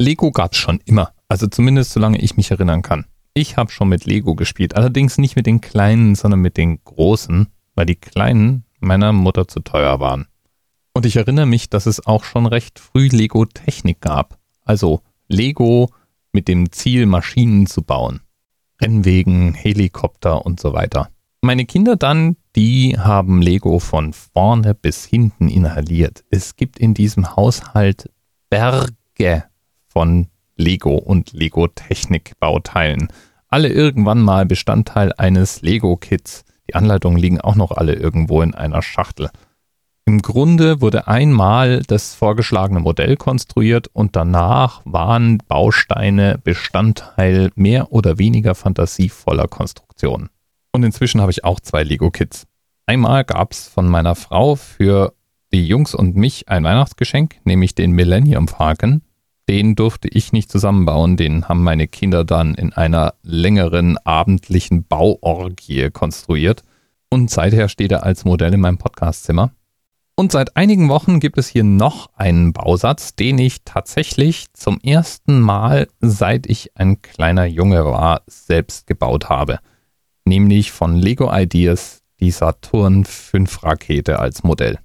Lego gab's schon immer. Also zumindest solange ich mich erinnern kann. Ich habe schon mit Lego gespielt. Allerdings nicht mit den kleinen, sondern mit den großen, weil die kleinen meiner Mutter zu teuer waren. Und ich erinnere mich, dass es auch schon recht früh Lego Technik gab. Also Lego mit dem Ziel, Maschinen zu bauen. Rennwegen, Helikopter und so weiter. Meine Kinder dann, die haben Lego von vorne bis hinten inhaliert. Es gibt in diesem Haushalt Berge von Lego und Lego Technik-Bauteilen. Alle irgendwann mal Bestandteil eines Lego-Kits. Die Anleitungen liegen auch noch alle irgendwo in einer Schachtel. Im Grunde wurde einmal das vorgeschlagene Modell konstruiert und danach waren Bausteine Bestandteil mehr oder weniger fantasievoller Konstruktionen. Und inzwischen habe ich auch zwei Lego-Kits. Einmal gab es von meiner Frau für die Jungs und mich ein Weihnachtsgeschenk, nämlich den Millennium Falcon. Den durfte ich nicht zusammenbauen, den haben meine Kinder dann in einer längeren abendlichen Bauorgie konstruiert. Und seither steht er als Modell in meinem Podcastzimmer. Und seit einigen Wochen gibt es hier noch einen Bausatz, den ich tatsächlich zum ersten Mal, seit ich ein kleiner Junge war, selbst gebaut habe. Nämlich von Lego Ideas die Saturn V Rakete als Modell.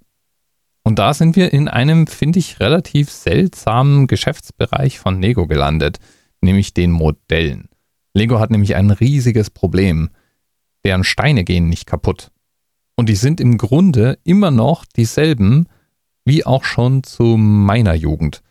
Und da sind wir in einem, finde ich, relativ seltsamen Geschäftsbereich von Lego gelandet, nämlich den Modellen. Lego hat nämlich ein riesiges Problem. Deren Steine gehen nicht kaputt. Und die sind im Grunde immer noch dieselben wie auch schon zu meiner Jugend.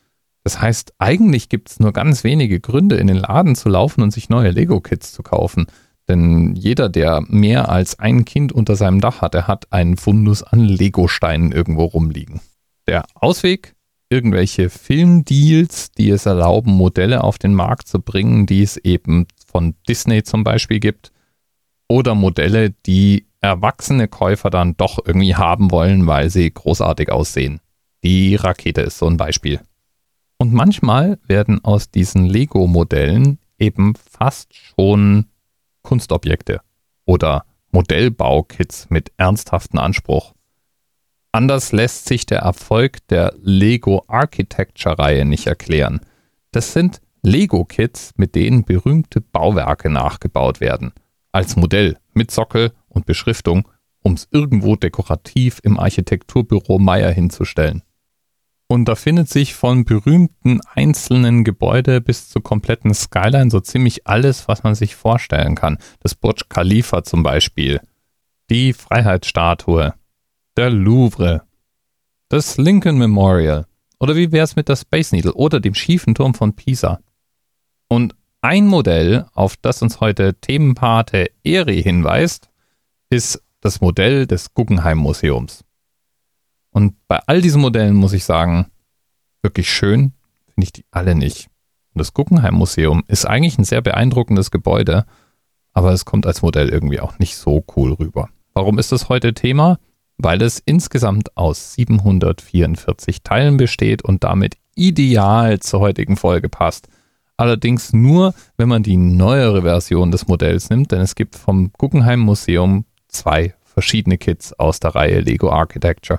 Das heißt, eigentlich gibt es nur ganz wenige Gründe, in den Laden zu laufen und sich neue Lego-Kits zu kaufen. Denn jeder, der mehr als ein Kind unter seinem Dach hat, der hat einen Fundus an Lego-Steinen irgendwo rumliegen. Der Ausweg? Irgendwelche Filmdeals, die es erlauben, Modelle auf den Markt zu bringen, die es eben von Disney zum Beispiel gibt. Oder Modelle, die erwachsene Käufer dann doch irgendwie haben wollen, weil sie großartig aussehen. Die Rakete ist so ein Beispiel. Und manchmal werden aus diesen Lego-Modellen eben fast schon Kunstobjekte oder Modellbaukits mit ernsthaftem Anspruch. Anders lässt sich der Erfolg der Lego Architecture-Reihe nicht erklären. Das sind Lego-Kits, mit denen berühmte Bauwerke nachgebaut werden. Als Modell mit Sockel und Beschriftung, um es irgendwo dekorativ im Architekturbüro Meier hinzustellen. Und da findet sich von berühmten einzelnen Gebäude bis zur kompletten Skyline so ziemlich alles, was man sich vorstellen kann. Das Burj Khalifa zum Beispiel, die Freiheitsstatue, der Louvre, das Lincoln Memorial oder wie wäre es mit der Space Needle oder dem schiefen Turm von Pisa. Und ein Modell, auf das uns heute Themenpate Eri hinweist, ist das Modell des Guggenheim Museums. Und bei all diesen Modellen muss ich sagen, wirklich schön finde ich die alle nicht. Und das Guggenheim Museum ist eigentlich ein sehr beeindruckendes Gebäude, aber es kommt als Modell irgendwie auch nicht so cool rüber. Warum ist das heute Thema? Weil es insgesamt aus 744 Teilen besteht und damit ideal zur heutigen Folge passt. Allerdings nur, wenn man die neuere Version des Modells nimmt, denn es gibt vom Guggenheim Museum zwei verschiedene Kits aus der Reihe Lego Architecture.